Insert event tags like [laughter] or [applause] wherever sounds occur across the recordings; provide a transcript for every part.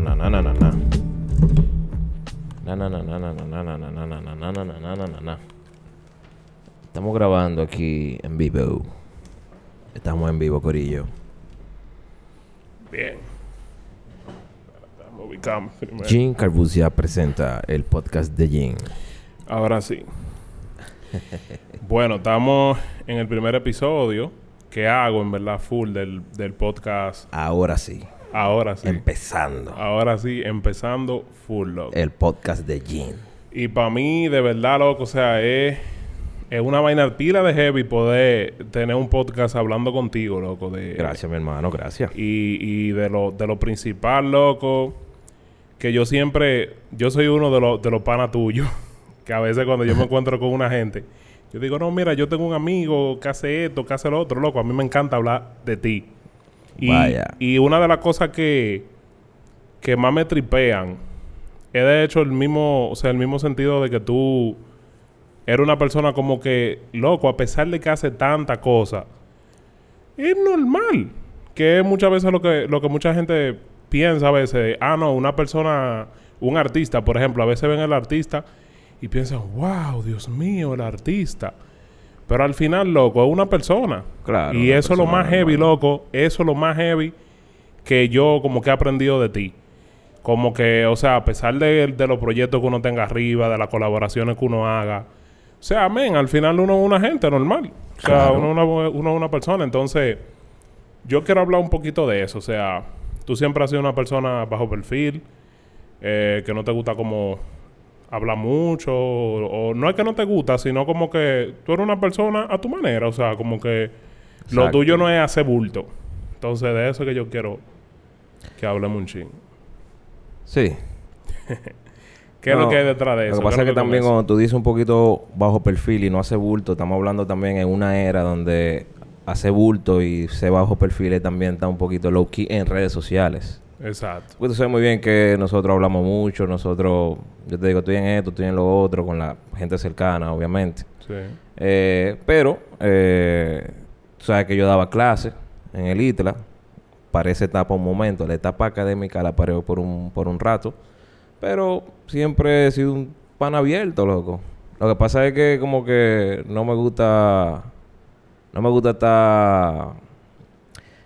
na na na na na na. Na na na na na na na na na na na na na na na na na. Estamos grabando aquí en vivo. Estamos en vivo, Corillo. Bien. Ubicarme primero. Jim Carbucia presenta el podcast de Jim. Ahora sí. bueno, estamos en el primer episodio que hago, en verdad, full del, del podcast. Ahora sí. Ahora sí. Empezando. Ahora sí, empezando full, loco. El podcast de Jim. Y para mí, de verdad, loco, o sea, es, es una vaina pila de heavy poder tener un podcast hablando contigo, loco. De, Gracias, mi hermano. Gracias. Y, y de, lo, de lo principal, loco, que yo siempre, yo soy uno de los de los panas tuyos, [laughs] que a veces cuando yo me [laughs] encuentro con una gente, yo digo, no, mira, yo tengo un amigo que hace esto, que hace lo otro, loco, a mí me encanta hablar de ti. Y, Vaya. y una de las cosas que, que más me tripean es de hecho el mismo, o sea, el mismo sentido de que tú eres una persona como que, loco, a pesar de que hace tanta cosa, es normal. Que es muchas veces lo que, lo que mucha gente piensa a veces. Ah, no, una persona, un artista, por ejemplo, a veces ven al artista y piensan, wow, Dios mío, el artista. Pero al final, loco, es una persona. Claro, Y eso es lo más heavy, normal. loco. Eso es lo más heavy que yo como que he aprendido de ti. Como que, o sea, a pesar de, de los proyectos que uno tenga arriba, de las colaboraciones que uno haga. O sea, amén, al final uno es una gente normal. O sea, Claro. uno, es una, uno es una persona. Entonces, yo quiero hablar un poquito de eso. O sea, tú siempre has sido una persona bajo perfil, eh, que no te gusta como hablar mucho, o, o no es que no te gusta, sino como que tú eres una persona a tu manera. O sea, como que lo tuyo no es hacer bulto. Entonces, de eso es que yo quiero que hablemos un ching. Sí. [laughs] ¿Qué es lo que hay detrás de eso? Lo que pasa ¿Qué es que también cuando tú dices un poquito bajo perfil y no hace bulto, estamos hablando también en una era donde hace bulto y se bajo perfil también está un poquito low key en redes sociales. Exacto. Porque tú sabes muy bien que nosotros hablamos mucho, nosotros, yo te digo, estoy en esto, estoy en lo otro, con la gente cercana, obviamente. Sí. Eh, pero, eh, tú sabes que yo daba clases en el ITLA para esa etapa un momento. La etapa académica la paré por un, por un rato. Pero siempre he sido un pan abierto, loco. Lo que pasa es que como que no me gusta... No me gusta estar...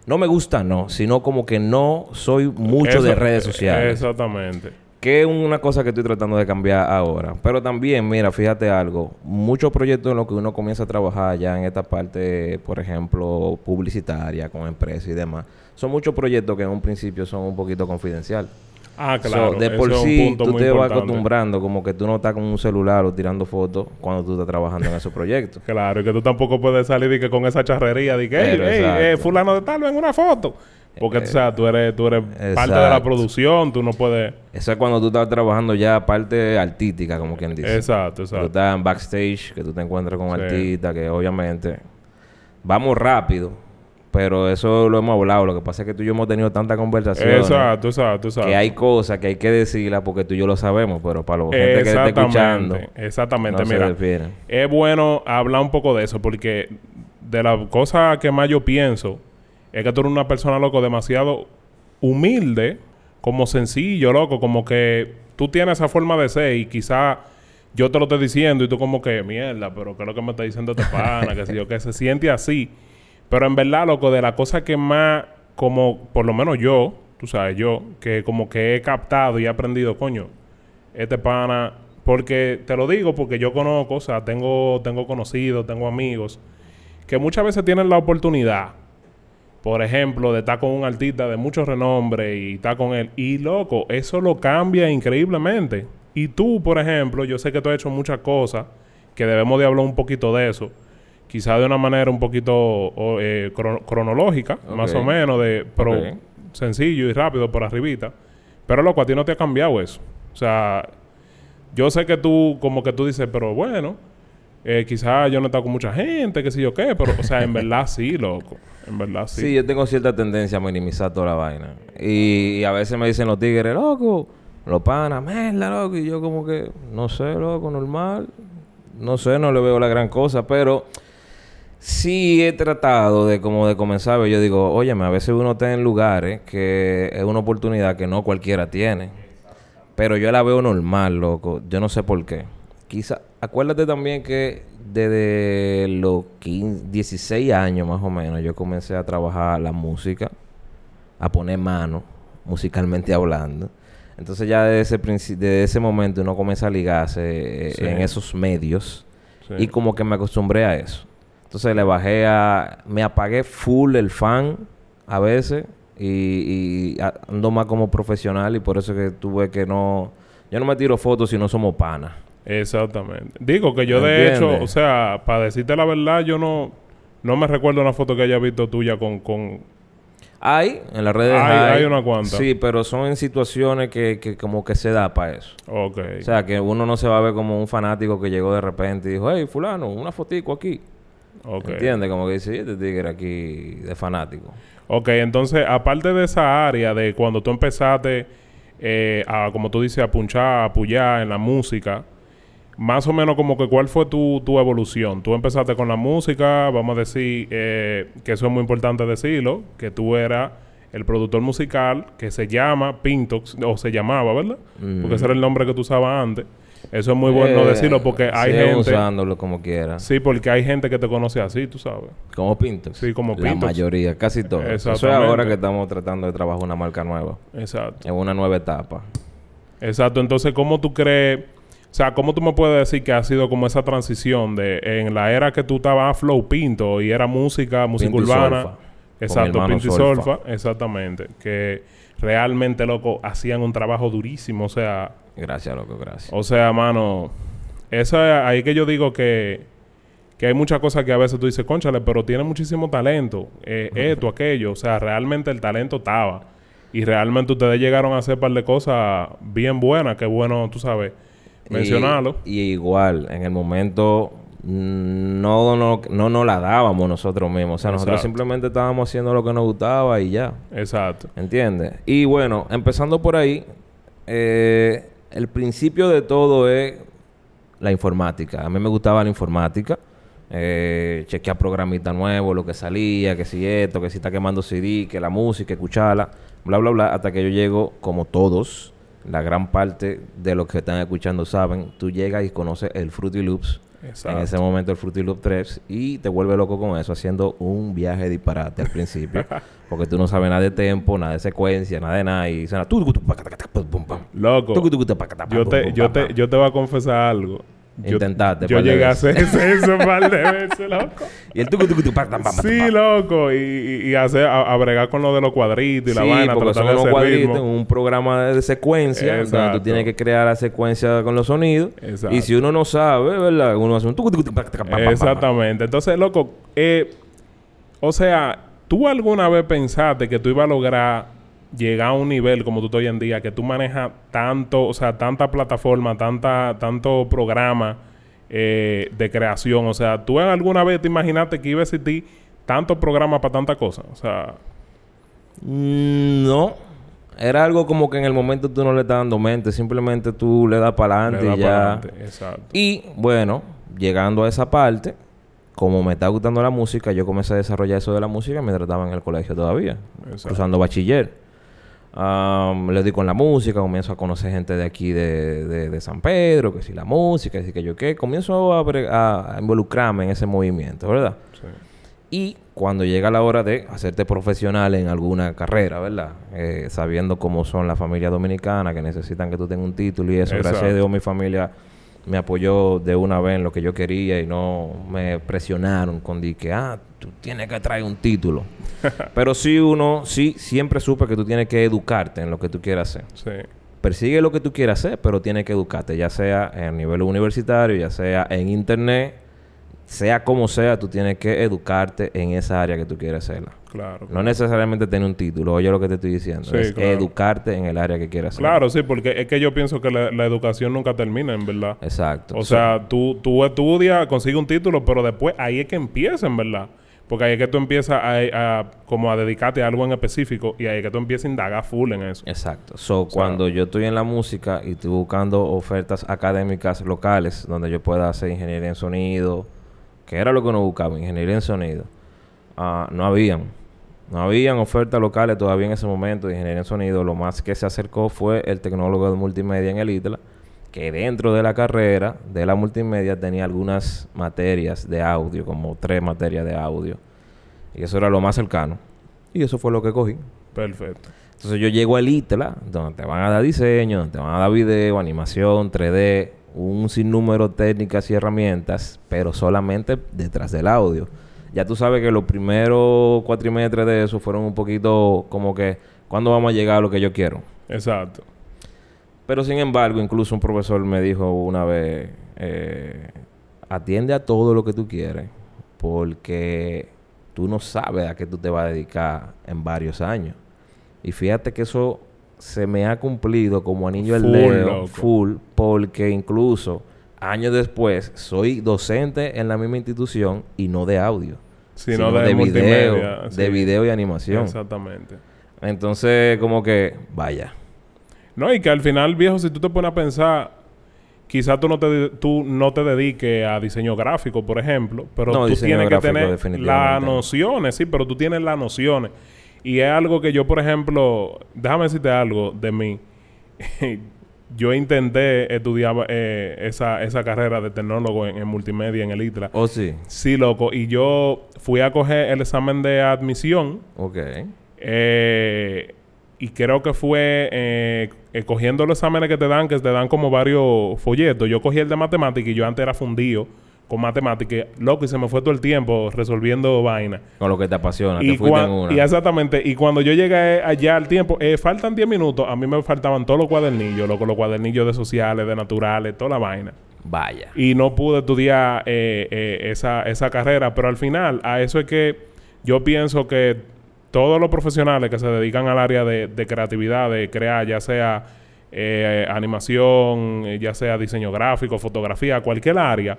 No me gusta, no. Sino como que no soy mucho Eso- de redes sociales. Exactamente. Que es una cosa que estoy tratando de cambiar ahora. Pero también, mira, fíjate algo. Muchos proyectos en los que uno comienza a trabajar ya en esta parte, por ejemplo, publicitaria, con empresas y demás, son muchos proyectos que en un principio son un poquito confidencial. Ah, So, claro. de eso por es un sí, tú te vas acostumbrando como que tú no estás con un celular o tirando fotos cuando tú estás trabajando en esos [laughs] proyectos. Claro, y que tú tampoco puedes salir de que con esa charrería de que, hey, eh, fulano de tal, ven una foto. Porque, Eh, o sea, tú eres, tú eres parte de la producción, tú no puedes... Eso es cuando tú estás trabajando ya parte artística, como quien dice. Exacto, Tú exacto. estás en backstage, que tú te encuentras con Sí. artistas, que obviamente vamos rápido, pero eso lo hemos hablado. Lo que pasa es que tú y yo hemos tenido tantas conversaciones Exacto, exacto, exacto. que hay cosas que hay que decirlas porque tú y yo lo sabemos, pero para la gente que está escuchando, Exactamente, no Mira, es bueno hablar un poco de eso porque de la cosa que más yo pienso es que tú eres una persona, loco, demasiado humilde, como sencillo, loco, como que tú tienes esa forma de ser y quizá yo te lo estoy diciendo y tú como que, mierda, pero ¿qué es lo que me está diciendo este pana? que si yo, que se siente así. Pero en verdad, loco, de la cosa que más, como, por lo menos yo, tú sabes, yo, que como que he captado y he aprendido, coño, este pana, porque te lo digo porque yo conozco, o sea, tengo, tengo conocidos, tengo amigos, que muchas veces tienen la oportunidad, por ejemplo, de estar con un artista de mucho renombre y estar con él. Y loco, eso lo cambia increíblemente. Y tú, por ejemplo, yo sé que tú has hecho muchas cosas que debemos de hablar un poquito de eso. Quizá de una manera un poquito o, eh, crono- cronológica, más o menos, de pero sencillo y rápido por arribita. Pero loco, a ti no te ha cambiado eso. O sea, yo sé que tú, como que tú dices, pero bueno, eh, quizás yo no he estado con mucha gente, qué sé yo qué, pero, o sea, en [laughs] verdad sí, loco. En verdad sí. Sí, yo tengo cierta tendencia a minimizar toda la vaina. Y, y a veces me dicen los tigres, loco, los panas, merda, loco. Y yo como que, no sé, loco, normal. No sé, no le veo la gran cosa, pero Sí he tratado de como de comenzar, yo digo, óyeme, a veces uno está en lugares que es una oportunidad que no cualquiera tiene. Pero yo la veo normal, loco. Yo no sé por qué. Quizá, acuérdate también que desde los 15, 16 años más o menos yo comencé a trabajar la música, a poner mano, musicalmente [laughs] hablando. Entonces ya desde ese, desde ese momento uno comienza a ligarse eh, Sí. en esos medios Sí. y como que me acostumbré a eso. Entonces le bajé a... Me apagué full el fan a veces y, ando más como profesional y por eso que tuve que no... Yo no me tiro fotos si no somos panas. Exactamente. Digo que yo de hecho, o sea, para decirte la verdad, yo no, no me recuerdo una foto que haya visto tuya con, con Hay, en las redes hay. hay una cuanta. Sí, pero son en situaciones que, que como que se da para eso. Ok. O sea, que uno no se va a ver como un fanático que llegó de repente y dijo, hey, fulano, una fotico aquí. Ok. ¿Entiendes? Como que dice, "Y este tigre aquí de fanático. Ok, entonces, aparte de esa área de cuando tú empezaste eh, a, como tú dices, a punchar, a apoyar en la música, más o menos como que cuál fue tu, tu evolución. Tú empezaste con la música, vamos a decir, eh, que eso es muy importante decirlo, que tú eras el productor musical que se llama Pintox, o se llamaba, ¿verdad? Porque ese era el nombre que tú usabas antes. Eso es muy bueno Eh, decirlo porque hay gente... usándolo como quiera. Sí, porque hay gente que te conoce así, tú sabes. Como Pintox. Sí, como La mayoría, casi todo. Eso es ahora que estamos tratando de trabajar una marca nueva. Exacto. En una nueva etapa. Exacto. Entonces, ¿cómo tú crees? O sea, ¿cómo tú me puedes decir que ha sido como esa transición de en la era que tú estabas Flow Pinto y era música, música Pinto y urbana? Solfa. Exacto, Pinto y Solfa. Solfa, exactamente. Que realmente, loco, hacían un trabajo durísimo. O sea, Gracias, loco, gracias. o sea, mano, eso es ahí que yo digo que, que hay muchas cosas que a veces tú dices, conchale, pero tiene muchísimo talento, eh, esto, aquello. O sea, realmente el talento estaba. Y realmente ustedes llegaron a hacer un par de cosas bien buenas, que bueno, tú sabes, mencionarlo. Y, y igual, en el momento no, no, no nos la dábamos nosotros mismos. O sea, nosotros simplemente estábamos haciendo lo que nos gustaba y ya. Exacto. ¿Entiendes? Y bueno, empezando por ahí, eh, el principio de todo es la informática. A mí me gustaba la informática. Eh, chequear programitas nuevos, lo que salía, que si esto, que si está quemando CD, que la música, escucharla, bla, bla, bla, hasta que yo llego, como todos, la gran parte de los que están escuchando saben, tú llegas y conoces el Fruity Loops. Exacto. En ese momento el Fruity Loop 3 y te vuelve loco con eso, haciendo un viaje disparate al principio. [laughs] porque tú no sabes nada de tempo, nada de secuencia, nada de nada. Y suena... Loco, yo te, yo te, yo te voy a confesar algo. Yo- Intentaste, Yo llegué a hacer eso un par de [laughs] veces, loco. Y el tucu, tucu, tu, paca, pam, pam, pam, Sí, loco. Y, y, y hacer, a, a bregar con lo de los cuadritos y la Sí, vaina, porque son hacer cuadritos ritmo. un programa de secuencia donde Exacto. tú tienes que crear la secuencia con los sonidos. Exacto. Y si uno no sabe, ¿verdad? Uno hace un tucu, tucu, tu, paca, taca, pam, pam, pam, pam. Exactamente. Entonces, loco, eh, o sea, ¿tú alguna vez pensaste que tú ibas a lograr llegar a un nivel como tú estás hoy en día, que tú manejas tanto, o sea, tanta plataforma, tanta, tanto programa eh, de creación? O sea, ¿tú alguna vez te imaginaste que iba a existir tantos programas para tantas cosas? O sea, No. Era algo como que en el momento tú no le estás dando mente. Simplemente tú le das para adelante da y ya. Exacto. Y bueno, llegando a esa parte, como me está gustando la música, yo comencé a desarrollar eso de la música mientras estaba en el colegio todavía, Exacto. cruzando bachiller. Am, le doy con la música, comienzo a conocer gente de aquí de, de- de San Pedro, que si la música, que si que yo qué. Comienzo a, involucrarme en ese movimiento, ¿verdad? Sí. Y cuando llega la hora de hacerte profesional en alguna carrera, ¿verdad? Eh, sabiendo cómo son las familias dominicanas, que necesitan que tú tengas un título y eso. Gracias a. Dios mi familia me apoyó de una vez en lo que yo quería y no me presionaron con di que, ah, tú tienes que traer un título. [laughs] Pero sí uno, sí, siempre supe que tú tienes que educarte en lo que tú quieras hacer. Sí. Persigue lo que tú quieras hacer, pero tienes que educarte, ya sea a nivel universitario, ya sea en internet, sea como sea, tú tienes que educarte en esa área que tú quieres hacerla. Claro. No necesariamente tener un título, oye lo que te estoy diciendo, Sí, es claro. educarte en el área que quieras hacer. Claro, sí, porque es que yo pienso que la, la educación nunca termina, en verdad. Exacto. O sea, tú, tú estudias, consigues un título, pero después ahí es que empieza, en verdad. Porque ahí es que tú empiezas a, a- como a dedicarte a algo en específico y ahí es que tú empiezas a indagar full en eso. Exacto. So, cuando yo estoy en la música y estoy buscando ofertas académicas locales donde yo pueda hacer ingeniería en sonido que era lo que uno buscaba, ingeniería en sonido, ah, no habían. No habían ofertas locales todavía en ese momento de ingeniería en sonido. Lo más que se acercó fue el tecnólogo de multimedia en el ITLA, que dentro de la carrera de la multimedia tenía algunas materias de audio, como tres materias de audio. Y eso era lo más cercano. Y eso fue lo que cogí. Perfecto. Entonces yo llego al ITLA, donde te van a dar diseño, donde te van a dar video, animación, 3D, un sinnúmero de técnicas y herramientas, pero solamente detrás del audio. Ya tú sabes que los primeros cuatrimestres de eso fueron un poquito como que, ¿cuándo vamos a llegar a lo que yo quiero? Exacto. Pero sin embargo, incluso un profesor me dijo una vez, eh, atiende a todo lo que tú quieres, porque tú no sabes a qué tú te vas a dedicar en varios años. Y fíjate que eso se me ha cumplido como anillo al dedo, full, porque incluso años después soy docente en la misma institución y no de audio, Sino de, de, video, de video y animación. Exactamente. Entonces, como que, vaya, No, y que al final, viejo, si tú te pones a pensar, quizás tú no te, tú no te dediques a diseño gráfico, por ejemplo, pero No, tú tienes que tener las no. nociones, sí, pero tú tienes las nociones. Y es algo que yo, por ejemplo, déjame decirte algo de mí. [laughs] yo intenté estudiar eh, esa, esa carrera de tecnólogo en, en multimedia en el ITRA. oh sí, Sí, loco. Y yo fui a coger el examen de admisión. ok, Eh, y creo que fue eh, eh, cogiendo los exámenes que te dan, que te dan como varios folletos. Yo cogí el de matemática y yo antes era fundido con matemática. y, Loco, y se me fue todo el tiempo resolviendo vainas. con lo que te apasiona, Y, te fuiste en una. y exactamente, y cuando yo llegué allá al tiempo, eh, faltan 10 minutos, a mí me faltaban todos los cuadernillos, loco, los cuadernillos de sociales, de naturales, toda la vaina. Vaya. Y no pude estudiar eh, eh, esa, esa carrera, pero al final, a eso es que yo pienso que todos los profesionales que se dedican al área de, de creatividad, de crear, ya sea eh, animación, eh, ya sea diseño gráfico, fotografía, cualquier área,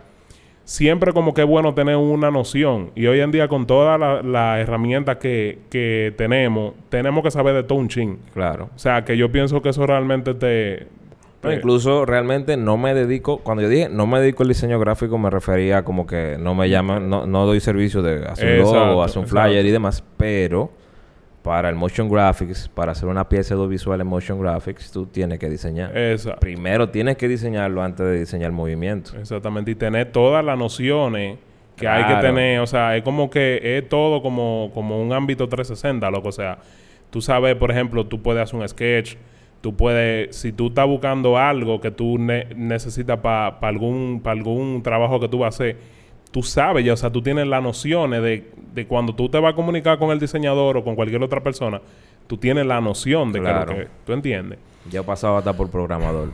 siempre como que es bueno tener una noción. Y hoy en día con todas las las herramientas que, que tenemos, tenemos que saber de todo un chin. Claro. O sea, que yo pienso que eso realmente te... No, te- incluso realmente no me dedico, cuando yo dije no me dedico al diseño gráfico, me refería como que no me llaman, no, no doy servicio de hacer un logo, hacer un flyer exacto. y demás, pero para el motion graphics, para hacer una pieza audiovisual en motion graphics, tú tienes que diseñar. Exacto. Primero tienes que diseñarlo antes de diseñar el movimiento. Exactamente, y tener todas las nociones que hay que tener, o sea, es como que es todo como, como un ámbito 360, loco, o sea, tú sabes, por ejemplo, tú puedes hacer un sketch, tú puedes, si tú estás buscando algo que tú ne- necesitas para algún, pa algún trabajo que tú vas a hacer, tú sabes ya, o sea, tú tienes las nociones de, de cuando tú te vas a comunicar con el diseñador o con cualquier otra persona, tú tienes la noción de Claro. que lo que, tú entiendes. Ya he pasado hasta por programador.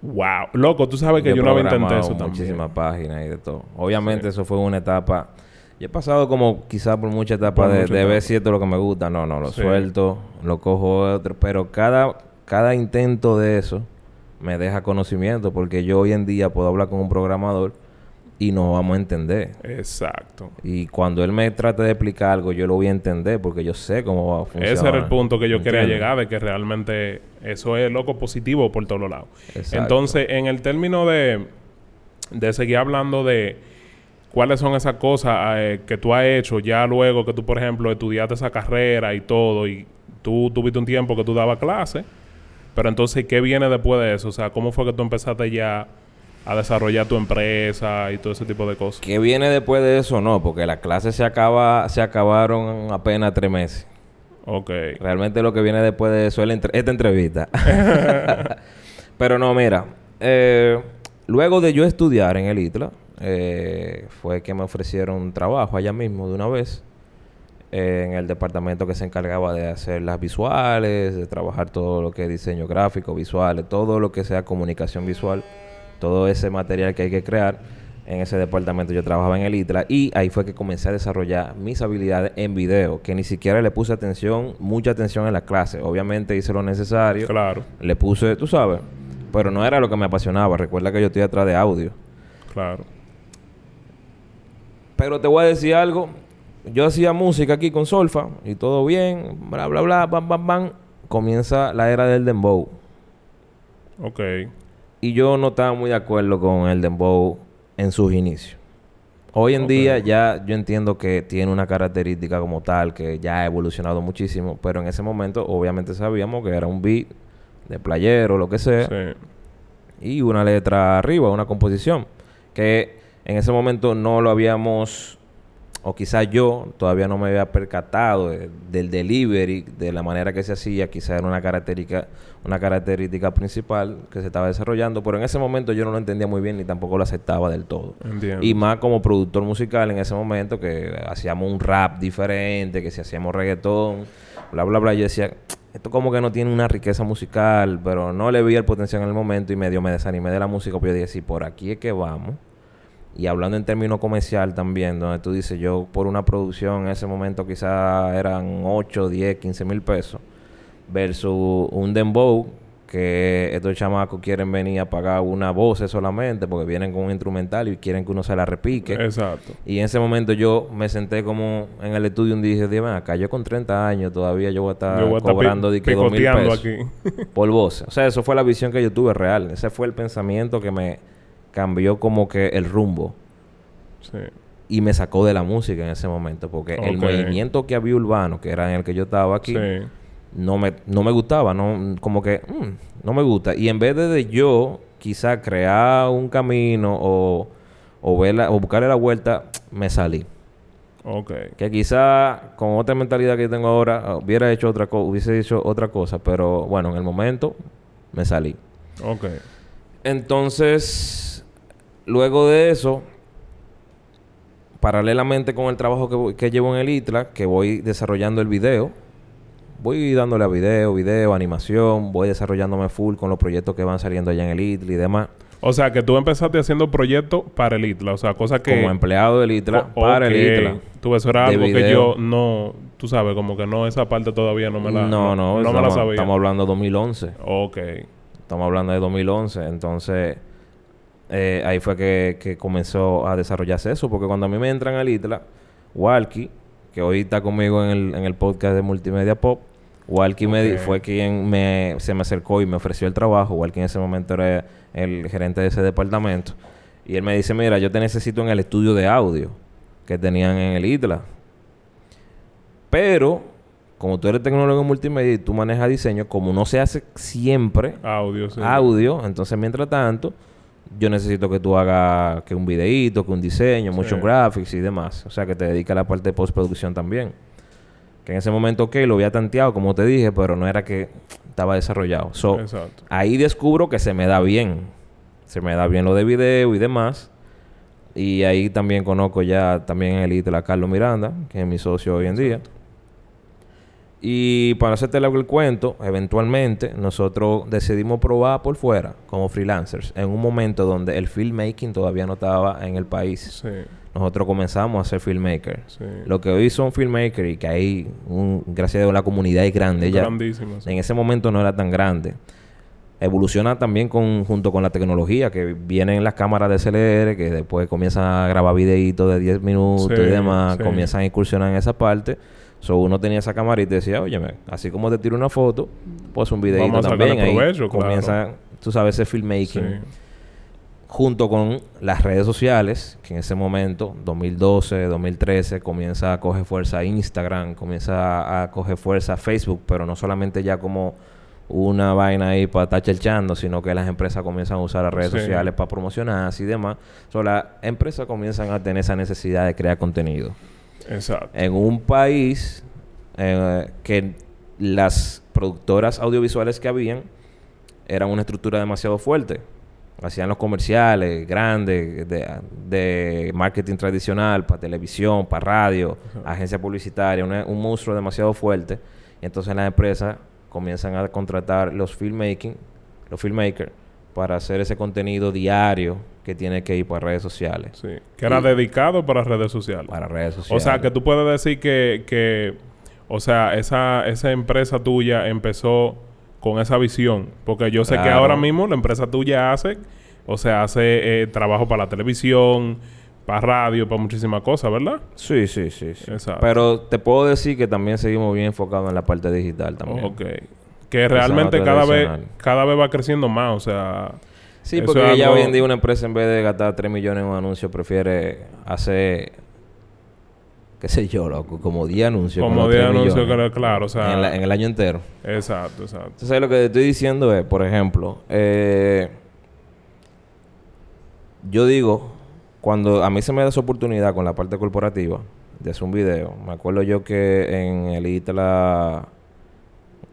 Wow, loco, tú sabes que Yo yo, vez intenté programado eso también. muchísimas páginas y de todo. Obviamente Sí. eso fue una etapa. Yo he pasado como quizás por mucha etapa Por de, mucha de ver si esto es lo que me gusta. No, no, lo Sí. suelto, lo cojo otro. Pero cada, cada intento de eso me deja conocimiento porque yo hoy en día puedo hablar con un programador y nos vamos a entender. Exacto. Y cuando él me trate de explicar algo, yo lo voy a entender porque yo sé cómo va a funcionar. Ese era el punto que yo quería llegar, de que realmente eso es loco positivo por todos lados. Exacto. Entonces, en el término de, de seguir hablando de cuáles son esas cosas eh, que tú has hecho ya luego que tú, por ejemplo, estudiaste esa carrera y todo, y tú tuviste un tiempo que tú dabas clase, pero entonces, ¿qué viene después de eso? O sea, ¿cómo fue que tú empezaste ya a desarrollar tu empresa y todo ese tipo de cosas? ¿Qué viene después de eso? No, porque las clases se, acaba, se acabaron apenas tres meses. Ok. Realmente lo que viene después de eso es entre- esta entrevista. [laughs] Pero no, mira. eh, luego de yo estudiar en el ITLA, eh, fue que me ofrecieron trabajo allá mismo de una vez. eh, en el departamento que se encargaba de hacer las visuales, de trabajar todo lo que es diseño gráfico, visuales, todo lo que sea comunicación visual, todo ese material que hay que crear. En ese departamento yo trabajaba en el ITLA y ahí fue que comencé a desarrollar mis habilidades en video, que ni siquiera le puse atención, mucha atención en la clase. Obviamente hice lo necesario, Claro, le puse, tú sabes, pero no era lo que me apasionaba. Recuerda que yo estoy atrás de audio. claro. Pero te voy a decir algo. Yo hacía música aquí con Solfa y todo bien, bla, bla, bla, bam, bam, bam. Comienza la era del dembow. Ok. Y yo no estaba muy de acuerdo con el dembow en sus inicios. Hoy en día ya yo entiendo que tiene una característica como tal que ya ha evolucionado muchísimo, pero en ese momento obviamente sabíamos que era un beat de playero, lo que sea, Sí. y una letra arriba, una composición, que en ese momento no lo habíamos, o quizás yo todavía no me había percatado de- del delivery, de la manera que se hacía, quizás era una característica, una característica principal que se estaba desarrollando, pero en ese momento yo no lo entendía muy bien ni tampoco lo aceptaba del todo. Entiendo. Y más como productor musical en ese momento, que hacíamos un rap diferente, que si hacíamos reggaetón, bla, bla, bla. Yo decía, esto como que no tiene una riqueza musical, pero no le vi el potencial en el momento y medio me desanimé de la música. Pues yo dije, sí, por aquí es que vamos. Y hablando en términos comercial también, donde tú dices, yo por una producción en ese momento quizás eran 8, 10, 15 mil pesos, versus un dembow que estos chamacos quieren venir a pagar una voz solamente porque vienen con un instrumental y quieren que uno se la repique. Exacto. Y en ese momento yo me senté como en el estudio y dije, "Dime acá, yo con 30 años todavía yo voy a estar Yo voy a cobrando de que 2 mil pesos aquí. [laughs] por voz. O sea, eso fue la visión que yo tuve real. Ese fue el pensamiento que me cambió como que el rumbo sí. y me sacó de la música en ese momento porque el movimiento que había urbano, que era en el que yo estaba aquí, Sí. no me, no me gustaba, no, como que mm, no me gusta. Y en vez de, de yo quizá crear un camino o, o, verla, o buscarle la vuelta, me salí. Ok. Que quizá con otra mentalidad que tengo ahora ah, hubiera hecho otra cosa, hubiese hecho otra cosa, pero bueno, en el momento me salí. Ok. Entonces, luego de eso, paralelamente con el trabajo que, voy- que llevo en el ITLA, que voy desarrollando el video, voy dándole a video, video, animación, voy desarrollándome full con los proyectos que van saliendo allá en el ITLA y demás, O sea, que tú empezaste haciendo proyectos para el ITLA. O sea, cosas que... como empleado del ITLA, para el ITLA. Tú, eso era algo que yo no... Tú sabes, como que no, esa parte todavía no me la... no, no, no me estamos, la sabía. estamos hablando de 2011. Ok. Estamos hablando de 2011. Entonces, eh, ahí fue que, que comenzó a desarrollarse eso. Porque cuando a mí me entran al ITLA, Walkie, que hoy está conmigo en el, en el podcast de Multimedia Pop, Walkie me di- Ok. fue quien me, se me acercó y me ofreció el trabajo. Walkie en ese momento era el gerente de ese departamento. Y él me dice, mira, yo te necesito en el estudio de audio que tenían en el ITLA. Pero, como tú eres tecnólogo en multimedia y tú manejas diseño, como no se hace siempre Audio, sí. audio, entonces mientras tanto, yo necesito que tú hagas que un videíto, que un diseño, Sí. motion graphics y demás. O sea, que te dedica a la parte de postproducción también. Que en ese momento, ok, lo había tanteado, como te dije, pero no era que estaba desarrollado. So, Exacto. ahí descubro que se me da bien. Se me da bien lo de video y demás. Y ahí también conozco ya también en el ITLA a Carlos Miranda, que es mi socio hoy en día. Y para hacerte largo el cuento, eventualmente nosotros decidimos probar por fuera como freelancers en un momento donde el filmmaking todavía no estaba en el país. Sí. Nosotros comenzamos a ser filmmakers. Sí. Lo que hoy son filmmakers y que hay, un, gracias a Dios, la comunidad es grande ya. Grandísimo. sí. En ese momento no era tan grande. Evoluciona también con, junto con la tecnología, que vienen las cámaras de CLR, que después comienzan a grabar videitos de 10 minutos y demás, comienzan a incursionar en esa parte. So, uno tenía esa camarita y decía, óyeme, así como te tiro una foto, pues un videito Vamos a también. Ahí provecho, claro. comienza, tú sabes, ese Sí. filmmaking junto con las redes sociales, que en ese momento, 2012, 2013, comienza a coger fuerza Instagram, comienza a, a coger fuerza Facebook, pero no solamente ya como una vaina ahí para estar chelchando, sino que las empresas comienzan a usar las redes Sí. sociales para promocionarse y demás. So, las empresas comienzan a tener esa necesidad de crear contenido. Exacto. En un país eh, que las productoras audiovisuales que habían eran una estructura demasiado fuerte. Hacían los comerciales grandes de, de marketing tradicional para televisión, para radio, agencia publicitaria, una- un monstruo demasiado fuerte. Y entonces las empresas comienzan a contratar los filmmaking, los filmmakers, para hacer ese contenido diario que tiene que ir para redes sociales. Sí. Que era Y- dedicado para redes sociales. Para redes sociales. O sea, que tú puedes decir que, que o sea, esa, esa empresa tuya empezó con esa visión. Porque yo sé que ahora mismo la empresa tuya hace, o sea, hace eh, trabajo para la televisión, para radio, para muchísimas cosas, ¿verdad? Sí, sí, sí, sí. Exacto. Pero te puedo decir que también seguimos bien enfocados en la parte digital también. Ok. Que realmente cada vez, cada vez va creciendo más, o sea... Sí, porque es ya algo- hoy en día una empresa en vez de gastar 3 millones en un anuncio prefiere hacer, qué sé yo, loco, como 10 anuncios. Como los de 3 anuncio, millones que- claro, o sea... en, la- en el año entero. Exacto, exacto. Entonces lo que te estoy diciendo es, por ejemplo, eh, yo digo, cuando a mí se me da esa oportunidad con la parte corporativa de hacer un video, me acuerdo yo que en el ITLA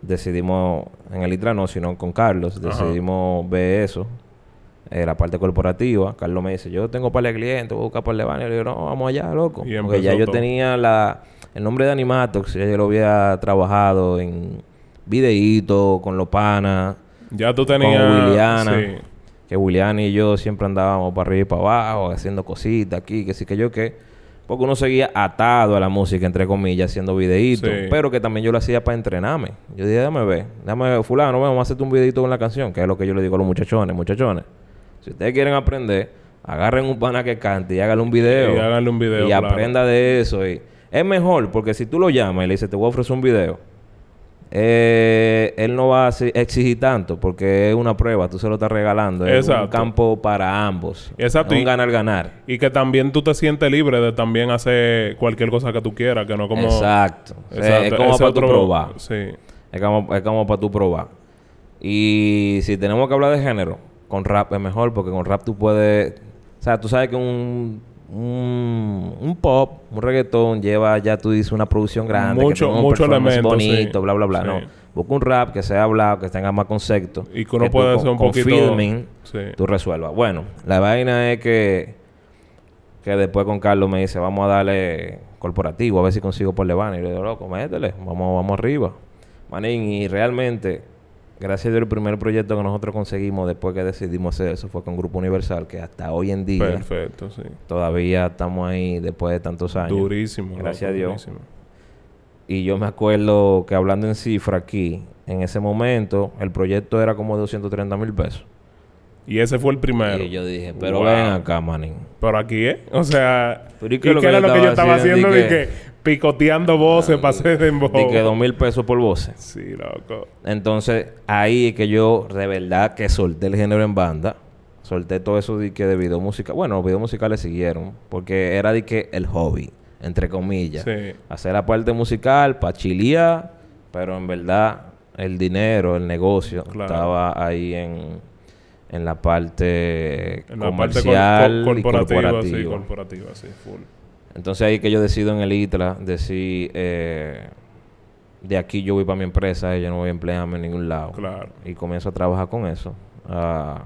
decidimos, en el ITLA no, sino con Carlos, Ajá. decidimos ver eso, eh, la parte corporativa. Carlos me dice, yo tengo para el cliente, voy a buscar para el baño. Le digo, no, vamos allá, loco. Y Porque ya yo tenía la, el nombre de Animatox, ya yo lo había trabajado en videíto con los panas, Ya tú tenías... con Williana. Sí. que William y yo siempre andábamos para arriba y para abajo, haciendo cositas aquí, que sí que yo qué. Porque uno seguía atado a la música, entre comillas, haciendo videitos. Sí. Pero que también yo lo hacía para entrenarme. Yo dije, déjame ver. Déjame ver, fulano, vamos a hacerte un videito con la canción. Que es lo que yo le digo a los muchachones. Muchachones, si ustedes quieren aprender, agarren un pana que cante y háganle un video. Y háganle un video, Y claro. aprenda de eso. Y es mejor, porque si tú lo llamas y le dices, te voy a ofrecer un video. eh, él no va a exigir tanto porque es una prueba, tú se lo estás regalando. Es un campo para ambos. Exacto, Es y- un ganar-ganar. Y que también tú te sientes libre de también hacer cualquier cosa que tú quieras, que no como... Exacto. O sea, Exacto, es como ese para tu otro- probar. Sí. Es como, es como para tu probar. Y si tenemos que hablar de género, con rap es mejor porque con rap tú puedes... O sea, tú sabes que un, un, un pop, un reggaetón lleva, ya tú dices, una producción grande. que Mucho- tenga un mucho elemento, sí. bonito, bla, bla, bla. Sí. No. Busca un rap que sea hablado, que tenga más concepto. Y que uno puede hacer un con poquito... filming, Sí. tú resuelvas. Bueno, la vaina es que que después con Carlos me dice, vamos a darle corporativo, a ver si consigo por Levana. Y le digo, loco, métele, vamos, vamos arriba. Manín, y realmente, gracias a Dios, el primer proyecto que nosotros conseguimos después que decidimos hacer eso fue con Grupo Universal, que hasta hoy en día Perfecto, sí. todavía estamos ahí después de tantos años. Durísimo. Gracias loco, a Dios. durísimo. Y yo me acuerdo que hablando en cifra aquí, en ese momento, el proyecto era como de 230 mil pesos. Y ese fue el primero. Y yo dije, pero Wow. ven acá, manín. Pero aquí, ¿eh? O sea... Pero ¿y ¿Y qué qué, es lo que era lo que yo estaba haciendo? Di que picoteando voces para hacer dembow. De que dos mil pesos por voces. Sí, loco. Entonces, ahí es que yo de verdad que solté el género en banda. Solté todo eso de que de video musical. Bueno, los videos musicales siguieron. Porque era de que el hobby, entre comillas. Sí. Hacer la parte musical para chilear. Pero en verdad, el dinero, el negocio, Claro. estaba ahí en, en la parte En la parte cor- comercial y corporativa, sí, corporativa, sí, full. Entonces ahí que yo decido en el ITLA decir, eh, de aquí yo voy para mi empresa, yo no voy a emplearme en ningún lado. Claro. Y comienzo a trabajar con eso, a,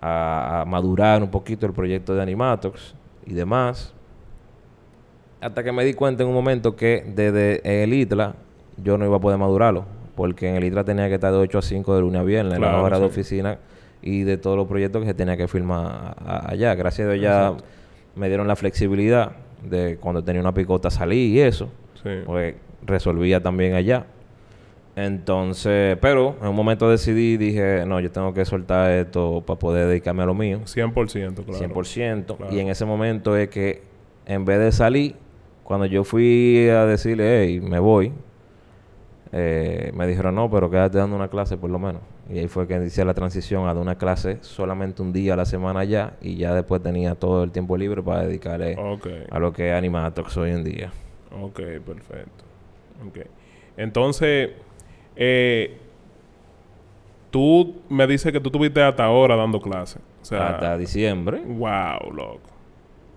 a- a madurar un poquito el proyecto de Animatox y demás. Hasta que me di cuenta en un momento que desde el ITLA yo no iba a poder madurarlo, porque en el ITLA tenía que estar de 8 a 5 de lunes a viernes, en Claro, la hora de oficina y de todos los proyectos que se tenía que firmar allá. Gracias a Dios ya Exacto. me dieron la flexibilidad de cuando tenía una picota salir y eso. Sí. Pues resolvía también allá. Entonces, pero en un momento decidí, dije, no, yo tengo que soltar esto para poder dedicarme a lo mío. 100%, claro. 100%. Claro. Y en ese momento es que, en vez de salir, cuando yo fui a decirle, hey, me voy, eh, me dijeron, no, pero quédate dando una clase por lo menos. Y ahí fue que hice la transición a dar una clase solamente un día a la semana ya. Y ya después tenía todo el tiempo libre para dedicarle a lo que es Animatox hoy en día. Ok, perfecto. Ok. Entonces, eh, tú me dices que tú tuviste hasta ahora dando clases. O sea, Hasta diciembre. wow, loco.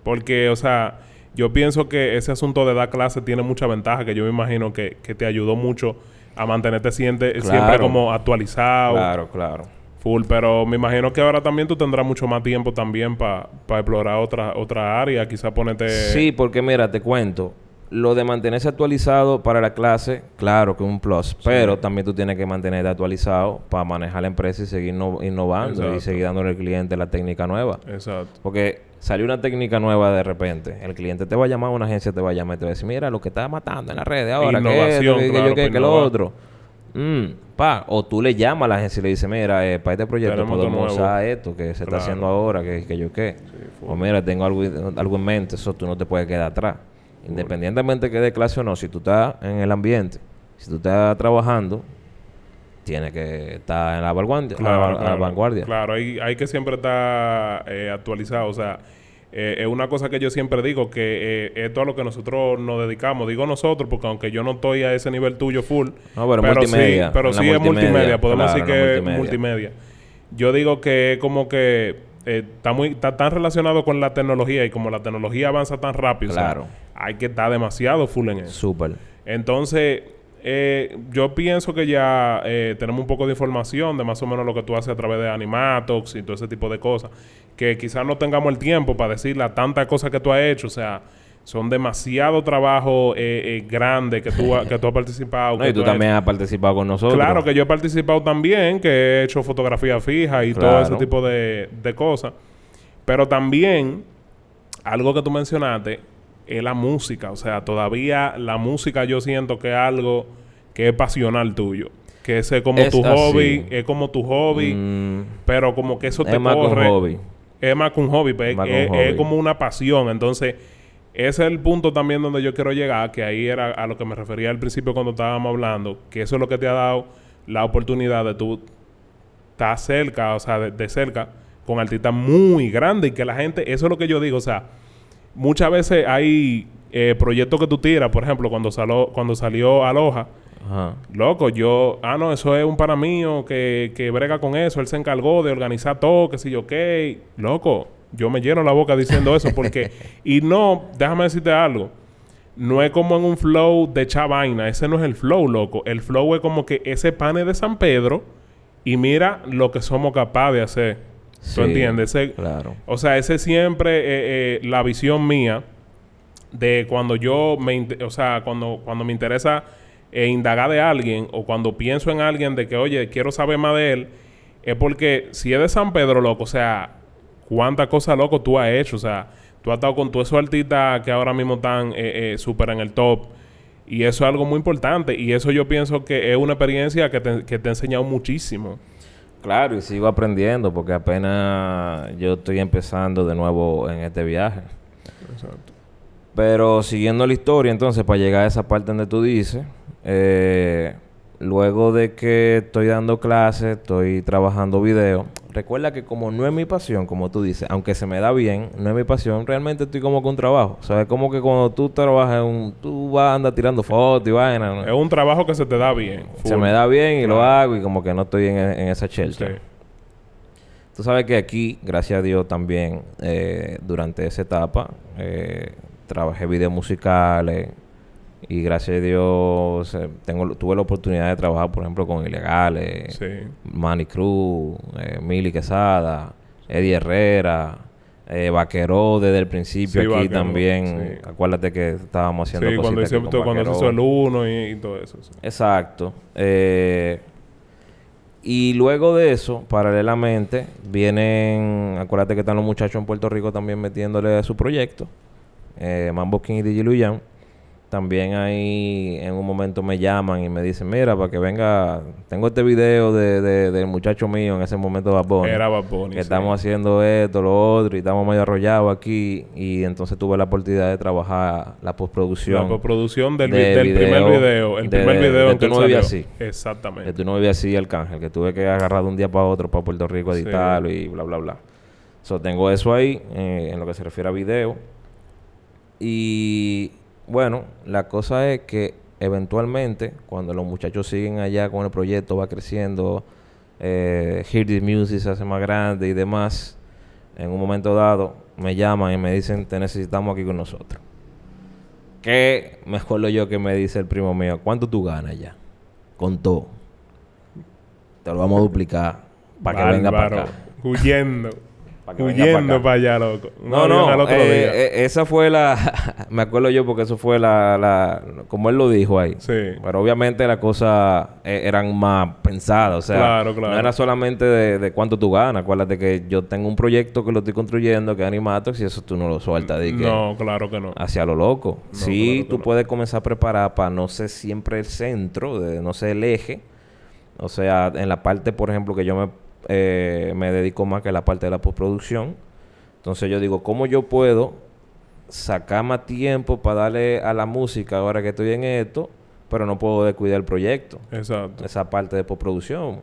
Porque, o sea, yo pienso que ese asunto de dar clases tiene mucha ventaja, que yo me imagino que, que te ayudó mucho a mantenerte siente- siempre como actualizado, Claro, claro. full. Pero me imagino que ahora también tú tendrás mucho más tiempo también para explorar otra, otra área, quizá ponerte... Sí, porque mira, te cuento. Lo de mantenerse actualizado para la clase, claro que es un plus. Pero también tú tienes que mantenerte actualizado para manejar la empresa y seguir no- innovando y seguir dándole al cliente la técnica nueva. Exacto. Porque salió una técnica nueva de repente. El cliente te va a llamar, una agencia te va a llamar y te va a decir, mira, lo que está matando en las redes ahora, que Innovación, esto, que, que claro, yo, que, lo otro. Mm, pa. O tú le llamas a la agencia y le dices, mira, eh, para este proyecto Tenemos podemos usar esto que se está Claro. haciendo ahora, que, que yo qué. o mira, tengo algo, algo en mente, eso tú no te puedes quedar atrás. Independientemente que de clase o no, si tú estás en el ambiente, si tú estás trabajando, tiene que estar en la vanguardia. Claro, a la- a la claro. vanguardia. Claro, hay, hay que siempre estar eh, actualizado. O sea, eh, es una cosa que yo siempre digo, que eh, esto a lo que nosotros nos dedicamos. Digo nosotros, porque aunque yo no estoy a ese nivel tuyo full. No, pero multimedia, Sí, pero sí es multimedia. Podemos claro, decir que es multimedia. multimedia. Yo digo que es como que eh, está muy está tan relacionado con la tecnología y como la tecnología avanza tan rápido, o sea, Claro. hay que estar demasiado full en eso. Súper. Entonces, eh, yo pienso que ya eh, tenemos un poco de información de más o menos lo que tú haces a través de Animatox y todo ese tipo de cosas. Que quizás no tengamos el tiempo para decir las tantas cosas que tú has hecho. O sea, son demasiado trabajo eh, eh, grande que tú, que tú has participado. No, y tú también has participado con nosotros. Claro que yo he participado también, que he hecho fotografía fija y todo ese tipo de, de cosas. Pero también, algo que tú mencionaste, es la música. O sea, todavía la música yo siento que es algo que es pasional tuyo. Que ese es como Es tu así. hobby, es como tu hobby, Mm, pero como que eso te es más que un corre. hobby. Es más que un hobby, pues, Más es, como una pasión. Entonces, ese es el punto también donde yo quiero llegar, que ahí era a lo que me refería al principio cuando estábamos hablando, que eso es lo que te ha dado la oportunidad de tú estar cerca, o sea, de, de cerca, con artistas muy grandes y que la gente, eso es lo que yo digo, o sea, muchas veces hay eh, proyectos que tú tiras, por ejemplo, cuando, salió cuando salió Aloha, Ajá. Loco, yo, ah, no, eso es un pana mío que, que brega con eso. Él se encargó de organizar todo, que si yo qué. Loco, yo me lleno la boca diciendo eso porque, [laughs] y no, déjame decirte algo. No es como en un flow de echar vaina. Ese no es el flow, loco. El flow es como que ese pane de San Pedro y mira lo que somos capaces de hacer. Sí, ¿Tú entiendes? Ese- Claro. o sea, ese siempre eh, eh, la visión mía de cuando yo me, o sea, cuando, cuando me interesa eh, indagar de alguien o cuando pienso en alguien de que, oye, quiero saber más de él, es porque si es de San Pedro, loco, o sea, cuántas cosas, loco, tú has hecho, o sea, tú has estado con todos esos artistas que ahora mismo están súper en el top. Y eso es algo muy importante. Y eso yo pienso que es una experiencia que te, que te ha enseñado muchísimo. Claro, y sigo aprendiendo porque apenas yo estoy empezando de nuevo en este viaje. Exacto. Pero siguiendo la historia, entonces, para llegar a esa parte donde tú dices, eh, luego de que estoy dando clases, estoy trabajando video, recuerda que como no es mi pasión, como tú dices, aunque se me da bien, no es mi pasión, realmente estoy como con trabajo. O sea, es como que cuando tú trabajas, un, tú vas a andar tirando fotos y vaina. ¿no? Es un trabajo que se te da bien. Se me da bien y lo hago y como que no estoy en, en esa chelcha. Sí. Tú sabes que aquí, gracias a Dios también, eh, durante esa etapa, eh, trabajé videos musicales y gracias a Dios eh, tengo, tuve la oportunidad de trabajar, por ejemplo, con Ilegales, Sí. Manny Cruz, eh, Mili Quesada, Eddie Herrera, eh, Vaqueró desde el principio Sí, aquí también. sí. Acuérdate que estábamos haciendo Sí, cuando, con cuando se hizo el uno y, y todo eso. Exacto. Eh, y luego de eso, paralelamente, vienen, acuérdate que están los muchachos en Puerto Rico también metiéndole a su proyecto, eh, Mambo King y DJ Luyan. También ahí en un momento me llaman y me dicen, mira, para que venga, tengo este video de, de- del muchacho mío en ese momento Bad Bunny, Era Bad Bunny, que sí. estamos haciendo esto, lo otro, y estamos medio arrollados aquí. Y entonces tuve la oportunidad de trabajar la postproducción. La postproducción del, vi- de del primer video- video. El de- primer de video Tú que no él vivías así. Exactamente. Que tú no vivías así, Arcángel, que tuve que agarrar de un día para otro para Puerto Rico a Sí. editarlo y bla, bla, bla. So, tengo eso ahí eh, en lo que se refiere a video. Y bueno, la cosa es que eventualmente, cuando los muchachos siguen allá con el proyecto, va creciendo, eh, Hear the Music se hace más grande y demás, en un momento dado me llaman y me dicen, te necesitamos aquí con nosotros. Que me acuerdo yo que me dice el primo mío, ¿cuánto tú ganas ya? Con todo. Te lo vamos a duplicar para que venga para acá. Huyendo. Que Huyendo para allá, loco. No, no, eh, eh, esa fue la... [laughs] me acuerdo yo porque eso fue la, la... Como él lo dijo ahí. Sí. Pero obviamente las cosas eh, eran más pensadas. O sea, Claro, claro. no era solamente de, de cuánto tú ganas. Acuérdate que yo tengo un proyecto que lo estoy construyendo, que es Animatox, y eso tú no lo sueltas. de que No, claro que no. Hacia lo loco. No, sí, claro tú no. puedes comenzar a preparar para no ser siempre el centro, de no ser el eje. O sea, en la parte, por ejemplo, que yo me, eh, me dedico más que a la parte de la postproducción. Entonces yo digo, ¿cómo yo puedo sacar más tiempo para darle a la música ahora que estoy en esto? pero no puedo descuidar el proyecto. Exacto. Esa parte de postproducción.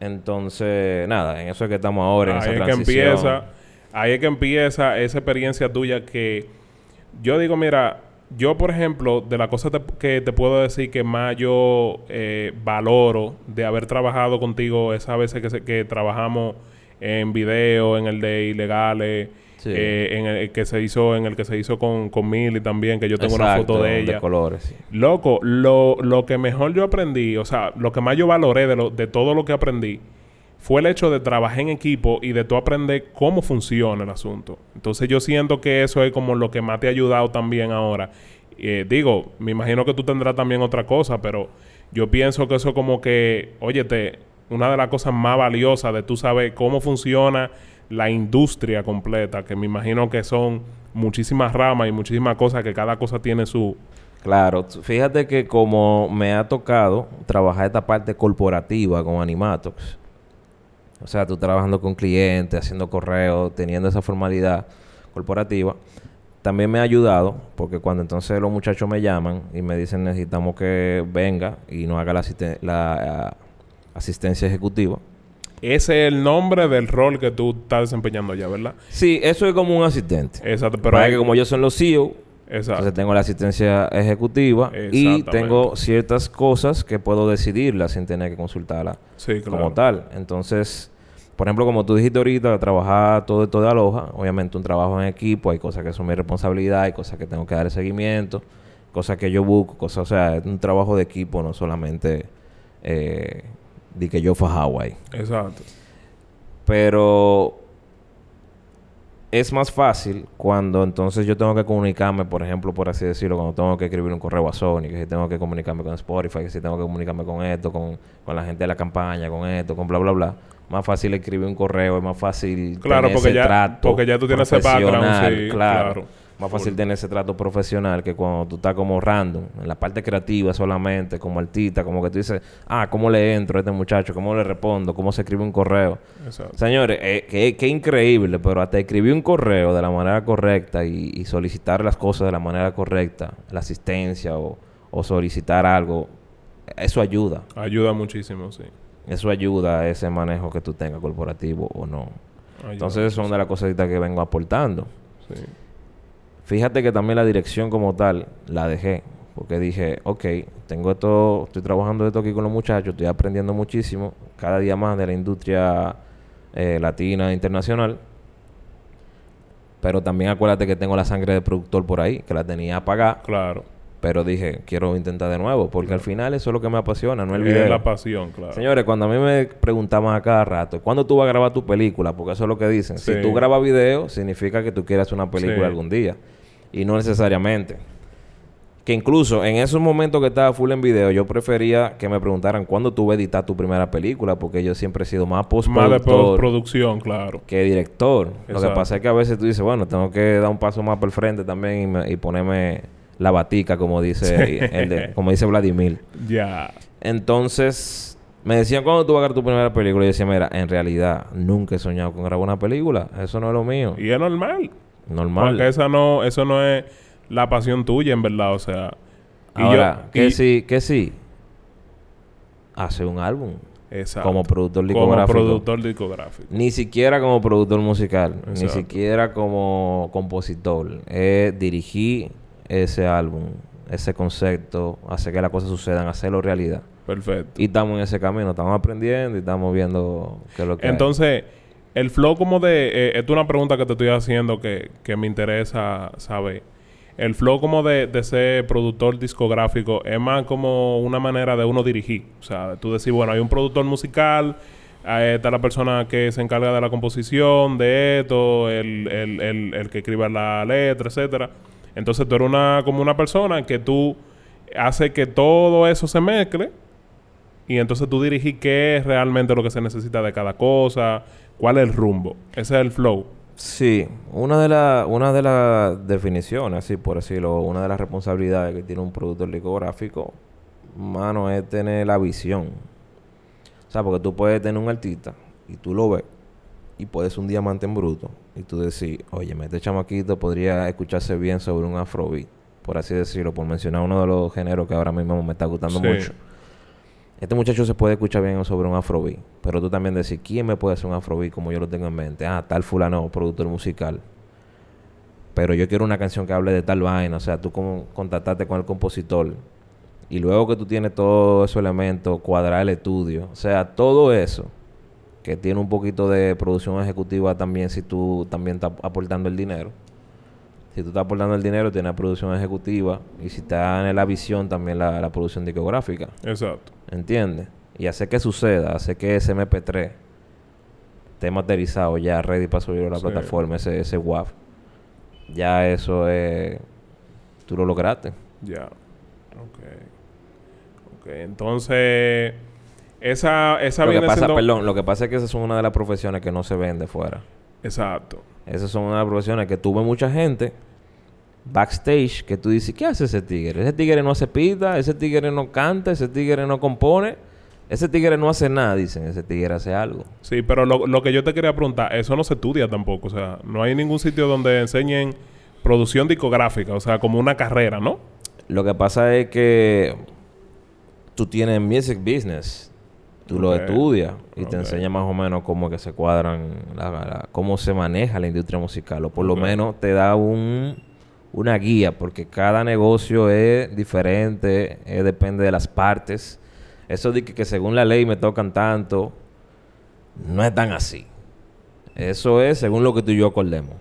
Entonces, nada, en eso es que estamos ahora, en ahí esa es que empieza, ahí es que empieza esa experiencia tuya que yo digo, mira, yo por ejemplo, de las cosas te- que te puedo decir que más yo eh, valoro de haber trabajado contigo esas veces que, se- que trabajamos en video, en el de ilegales, Sí. eh, en el que se hizo, en el que se hizo con, con Milly también, que yo tengo una foto de ella. colores, sí. Loco, lo, lo que mejor yo aprendí, o sea, lo que más yo valoré de, lo, de todo lo que aprendí, fue el hecho de trabajar en equipo y de tú aprender cómo funciona el asunto. Entonces yo siento que eso es como lo que más te ha ayudado también ahora. Eh, digo, me imagino que tú tendrás también otra cosa, pero yo pienso que eso como que, óyete, una de las cosas más valiosas de tú saber cómo funciona la industria completa, que me imagino que son muchísimas ramas y muchísimas cosas, que cada cosa tiene su, Claro, fíjate que como me ha tocado trabajar esta parte corporativa con Animatox, o sea, tú trabajando con clientes, haciendo correos, teniendo esa formalidad corporativa, también me ha ayudado, porque cuando entonces los muchachos me llaman y me dicen necesitamos que venga y nos haga la, asisten- la, ah, asistencia ejecutiva. Ese es el nombre del rol que tú estás desempeñando ya, ¿verdad? Sí, eso es como un asistente. Exacto, Pero pero hay que como yo son los CEO, Exacto. Entonces tengo la asistencia ejecutiva y tengo ciertas cosas que puedo decidirlas sin tener que consultarla sí, claro. como tal. Entonces, por ejemplo, como tú dijiste ahorita, trabajar todo esto de aloja, obviamente un trabajo en equipo, hay cosas que son mi responsabilidad, hay cosas que tengo que dar seguimiento, cosas que yo busco, cosas, o sea, es un trabajo de equipo, no solamente eh, de que yo fue a Hawái. Exacto. Pero es más fácil cuando entonces yo tengo que comunicarme, por ejemplo, por así decirlo, cuando tengo que escribir un correo a Sony, que si tengo que comunicarme con Spotify, que si tengo que comunicarme con esto, con, con la gente de la campaña, con esto, con bla, bla, bla. Más fácil escribir un correo, es más fácil Claro, tener porque ese ya- trato porque ya tú tienes ese background, sí, claro. claro. Más fácil tener ese trato profesional que cuando tú estás como random, en la parte creativa solamente, como artista, como que tú dices, ah, ¿cómo le entro a este muchacho? ¿Cómo le respondo? ¿Cómo se escribe un correo? Exacto. Señores, eh, qué, qué increíble, pero hasta escribir un correo de la manera correcta y, y solicitar las cosas de la manera correcta, la asistencia o, o solicitar algo, eso ayuda. Ayuda muchísimo, sí. Eso ayuda a ese manejo que tú tengas corporativo o no. Ayuda Entonces, son de las cositas que vengo aportando. Sí. Fíjate que también la dirección como tal la dejé. Porque dije, ok, tengo esto, estoy trabajando esto aquí con los muchachos, estoy aprendiendo muchísimo, cada día más de la industria eh, latina e internacional. Pero también acuérdate que tengo la sangre de productor por ahí, que la tenía apagada. Claro. Pero dije, quiero intentar de nuevo, porque al final eso es lo que me apasiona, no el es video. la pasión, claro. Señores, cuando a mí me preguntaban a cada rato, ¿cuándo tú vas a grabar tu película? Porque eso es lo que dicen. Sí. Si tú grabas video, significa que tú quieras una película Sí. algún día. Y no necesariamente. Que incluso en esos momentos que estaba full en video, yo prefería que me preguntaran cuándo tú vas a editar tu primera película, porque yo siempre he sido más Más de postproductor postproducción, claro. que director. Lo que pasa es que a veces tú dices, bueno, tengo que dar un paso más para el frente también y, me- y ponerme la batica, como dice, el de- como dice Vladimir. Ya. Entonces, me decían, ¿cuándo tú vas a grabar tu primera película? Y yo decía, mira, en realidad, nunca he soñado con grabar una película. Eso no es lo mío. Y es normal. Normal. Porque esa no, eso no es la pasión tuya, en verdad. O sea. y Ahora, yo- que y- sí, que sí. Hace un álbum Exacto. como productor Como discográfico. productor discográfico. Ni siquiera como productor musical. Ni siquiera como compositor. Es dirigir ese álbum, ese concepto, hacer que las cosas sucedan, hacerlo realidad. Perfecto. Y estamos en ese camino, estamos aprendiendo y estamos viendo qué es lo que hay. El flow como de... Eh, es una pregunta que te estoy haciendo que, que me interesa saber. El flow como de, de ser productor discográfico es más como una manera de uno dirigir. O sea, tú decir, bueno, hay un productor musical, está la persona que se encarga de la composición, de esto, el, el, el, el que escribe la letra, etcétera. Entonces tú eres una, como una persona que tú hace que todo eso se mezcle y entonces tú dirigir qué es realmente lo que se necesita de cada cosa, cuál es el rumbo. Ese es el flow. Sí, una de las una de las definiciones, así por decirlo, una de las responsabilidades que tiene un productor discográfico, mano, es tener la visión. O sea, porque tú puedes tener un artista y tú lo ves y puedes un diamante en bruto y tú decir, oye, este chamaquito podría escucharse bien sobre un afrobeat. por así decirlo, por mencionar uno de los géneros que ahora mismo me está gustando Sí. mucho. Este muchacho se puede escuchar bien sobre un afrobeat, pero tú también decís, ¿quién me puede hacer un afrobeat como yo lo tengo en mente? Ah, tal fulano, productor musical. Pero yo quiero una canción que hable de tal vaina, o sea, tú como contactaste con el compositor y luego que tú tienes todos esos elementos, cuadrar el estudio, o sea, todo eso que tiene un poquito de producción ejecutiva también si tú también estás aportando el dinero. Si tú estás aportando el dinero, tienes producción ejecutiva. Y si está en la visión, también la, la producción discográfica. Exacto. ¿Entiendes? Y hace que suceda, hace que ese MP3 esté materializado ya, ready para subir a la Sí. plataforma, ese, ese WAV. Ya eso es... Tú lo lograste. Ya. Ok. Ok. Entonces, esa, esa Lo que pasa, siendo... perdón, lo que pasa es que esas son una de las profesiones que no se vende fuera. Exacto. Esas son una de las profesiones que tuve mucha gente backstage que tú dices, ¿qué hace ese tigre? Ese tigre no hace pita, ese tigre no canta, ese tigre no compone, ese tigre no hace nada, dicen, ese tigre hace algo. Sí, pero lo, lo que yo te quería preguntar, eso no se estudia tampoco. O sea, no hay ningún sitio donde enseñen producción discográfica. O sea, como una carrera, ¿no? Lo que pasa es que tú tienes music business, tú lo estudias y te enseña más o menos cómo que se cuadran, la- la- cómo se maneja la industria musical, o por lo menos te da un, una guía, porque cada negocio es diferente, eh, depende de las partes. Eso de que, que según la ley me tocan tanto, no es tan así. Eso es según lo que tú y yo acordemos.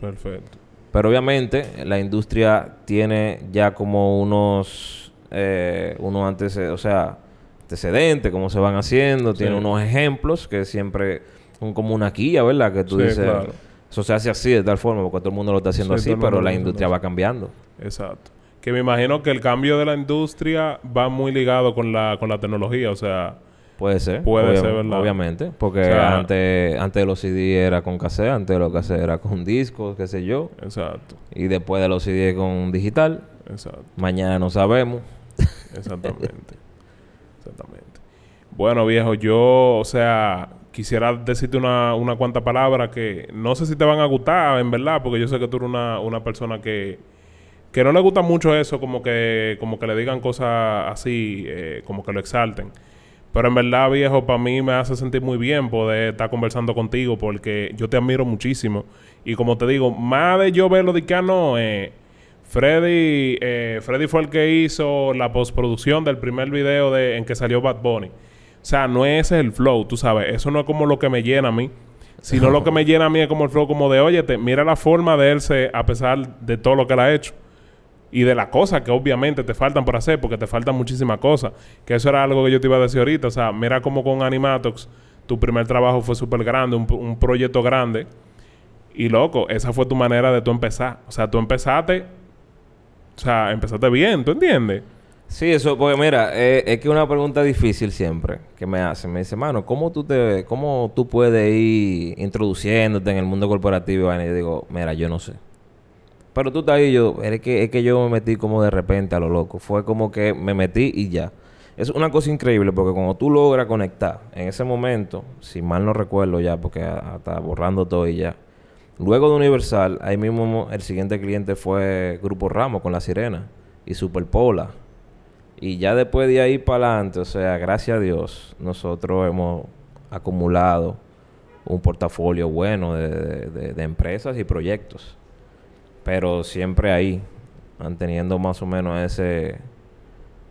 Perfecto. Pero obviamente la industria tiene ya como unos, eh, unos antes, o sea, antecedentes, cómo se van haciendo, tiene unos ejemplos que siempre son como una guía, ¿verdad? Que tú Sí, dices, claro. Eso se hace así de tal forma, porque todo el mundo lo está haciendo Sí, así, pero la industria va cambiando. Exacto. Que me imagino que el cambio de la industria va muy ligado con la, con la tecnología. O sea, Puede ser. Puede ser, ¿verdad? Obviamente. Porque O sea- antes, antes de los CD era con cassette, antes de los cassette era con discos, qué sé yo. exacto. Y después de los CD con digital. Exacto. Mañana no sabemos. Exactamente. [laughs] Exactamente. Bueno, viejo, yo, o sea, quisiera decirte una, una cuanta palabra que no sé si te van a gustar, en verdad, porque yo sé que tú eres una, una persona que, que no le gusta mucho eso, como que, como que le digan cosas así, eh, como que lo exalten. Pero en verdad, viejo, para mí me hace sentir muy bien poder estar conversando contigo porque yo te admiro muchísimo. Y como te digo, más de yo verlo de que ah, eh, Freddy, eh, Freddy fue el que hizo la postproducción del primer video de, en que salió Bad Bunny. O sea, no ese es el flow, tú sabes. Eso no es como lo que me llena a mí. Sino lo que me llena a mí es como el flow como de, oye, mira la forma de él a pesar de todo lo que él ha hecho. Y de las cosas que obviamente te faltan por hacer, porque te faltan muchísimas cosas. Que eso era algo que yo te iba a decir ahorita. O sea, mira como con Animatox, tu primer trabajo fue súper grande, un, un proyecto grande. Y loco, esa fue tu manera de tú empezar. O sea, tú empezaste, o sea, empezaste bien, ¿tú entiendes? Sí, eso, porque mira, eh, es que una pregunta difícil siempre que me hacen. Me dice, mano, ¿cómo tú te, cómo tú puedes ir introduciéndote en el mundo corporativo? y vaina?" Y yo digo, mira, yo no sé. Pero tú estás ahí, yo, es que, es que yo me metí como de repente a lo loco. Fue como que me metí y ya. Es una cosa increíble porque cuando tú logras conectar en ese momento, si mal no recuerdo ya, porque hasta borrando todo y ya. Luego de Universal, ahí mismo el siguiente cliente fue Grupo Ramos con La Sirena y Superpola. Y ya después de ahí para adelante, o sea, gracias a Dios, nosotros hemos acumulado un portafolio bueno de, de- de- de empresas y proyectos. Pero siempre ahí, manteniendo más o menos ese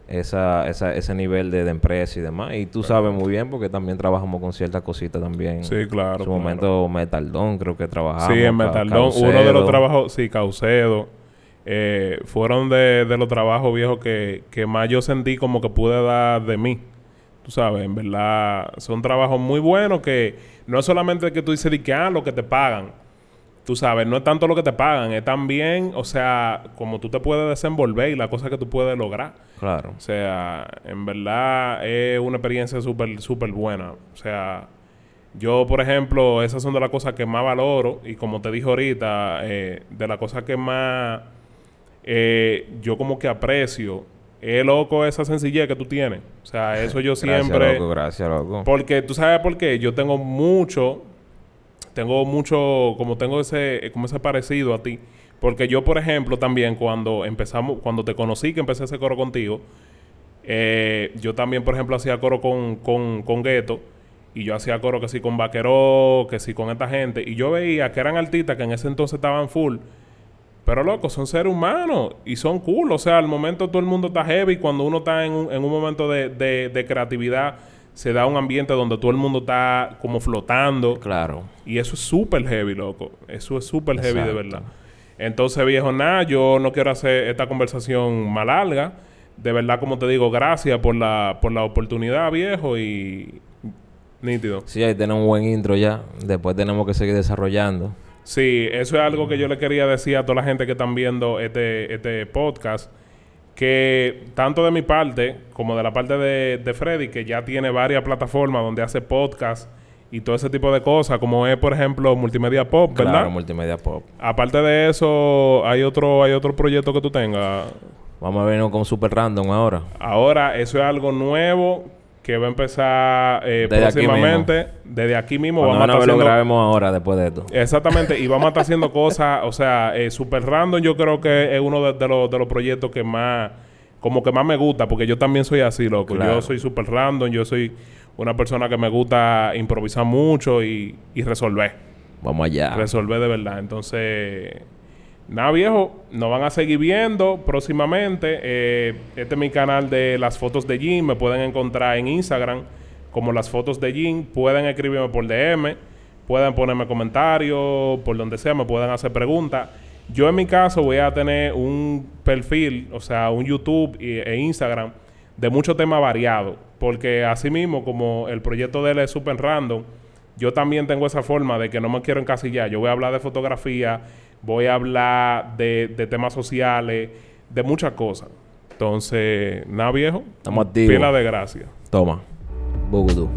esa, esa, ese nivel de, de empresa y demás. Y tú sabes muy bien porque también trabajamos con ciertas cositas también. Sí, claro. En su claro. momento Metaldón creo que trabajamos. Sí, en Metaldón. Uno de los trabajos, sí, Caucedo. Eh, fueron de, de los trabajos viejos que, que más yo sentí como que pude dar de mí. Tú sabes, en verdad, son trabajos muy buenos que no es solamente que tú dices de que, ah, lo que te pagan. Tú sabes, no es tanto lo que te pagan, es también, o sea, como tú te puedes desenvolver y la cosa que tú puedes lograr. Claro. O sea, en verdad es una experiencia súper, súper buena. O sea, yo, por ejemplo, esas son de las cosas que más valoro. Y como te dije ahorita, eh, de las cosas que más eh, yo como que aprecio, es loco esa sencillez que tú tienes. O sea, eso yo [laughs] Gracias, siempre... loco, gracias, loco. Porque tú sabes por qué. Yo tengo mucho, tengo mucho, como tengo ese, como ese parecido a ti. Porque yo, por ejemplo, también cuando empezamos, cuando te conocí, que empecé ese coro contigo, eh, yo también, por ejemplo, hacía coro con, con, con Gueto. Y yo hacía coro que sí con Vaqueró, que sí con esta gente. Y yo veía que eran artistas que en ese entonces estaban full. Pero loco, son seres humanos y son cool. O sea, al momento todo el mundo está heavy. Cuando uno está en un, en un momento de, de, de creatividad, se da un ambiente donde todo el mundo está como flotando. Claro. Y eso es súper heavy, loco. Eso es súper heavy de verdad. Entonces, viejo, nada, yo no quiero hacer esta conversación más larga. De verdad, como te digo, gracias por la, por la oportunidad, viejo, y nítido. Sí, ahí tenemos un buen intro ya. Después tenemos que seguir desarrollando. Sí, eso es algo que yo le quería decir a toda la gente que están viendo este, este podcast. Que tanto de mi parte como de la parte de, de Freddy, que ya tiene varias plataformas donde hace podcast y todo ese tipo de cosas, como es, por ejemplo, Multimedia Pop, ¿verdad? Claro, multimedia pop. Aparte de eso, hay otro, hay otro proyecto que tú tengas. Vamos a vernos con Super Random ahora. Ahora, eso es algo nuevo que va a empezar eh, Desde aquí próximamente. Desde aquí mismo Cuando vamos a estar lo grabemos ahora después de esto. Exactamente, y vamos a estar haciendo [laughs] cosas, o sea, eh, Super Random yo creo que es uno de, de los, de los proyectos que más, como que más me gusta, porque yo también soy así, loco. Claro. Yo soy Super Random, yo soy una persona que me gusta improvisar mucho y, y resolver. Vamos allá. Resolver de verdad. Entonces, nada viejo, nos van a seguir viendo próximamente. Eh, este es mi canal de las fotos de Jim. Me pueden encontrar en Instagram como las fotos de Jim. Pueden escribirme por DM. Pueden ponerme comentarios, por donde sea, me pueden hacer preguntas. Yo en mi caso voy a tener un perfil, o sea, un YouTube e Instagram de muchos temas variados. Porque así mismo, como el proyecto de él es super random, yo también tengo esa forma de que no me quiero encasillar. Yo voy a hablar de fotografía, voy a hablar de, de temas sociales, de muchas cosas. Entonces, nada viejo. Estamos activos. Pila de gracia. Toma. Bugudú.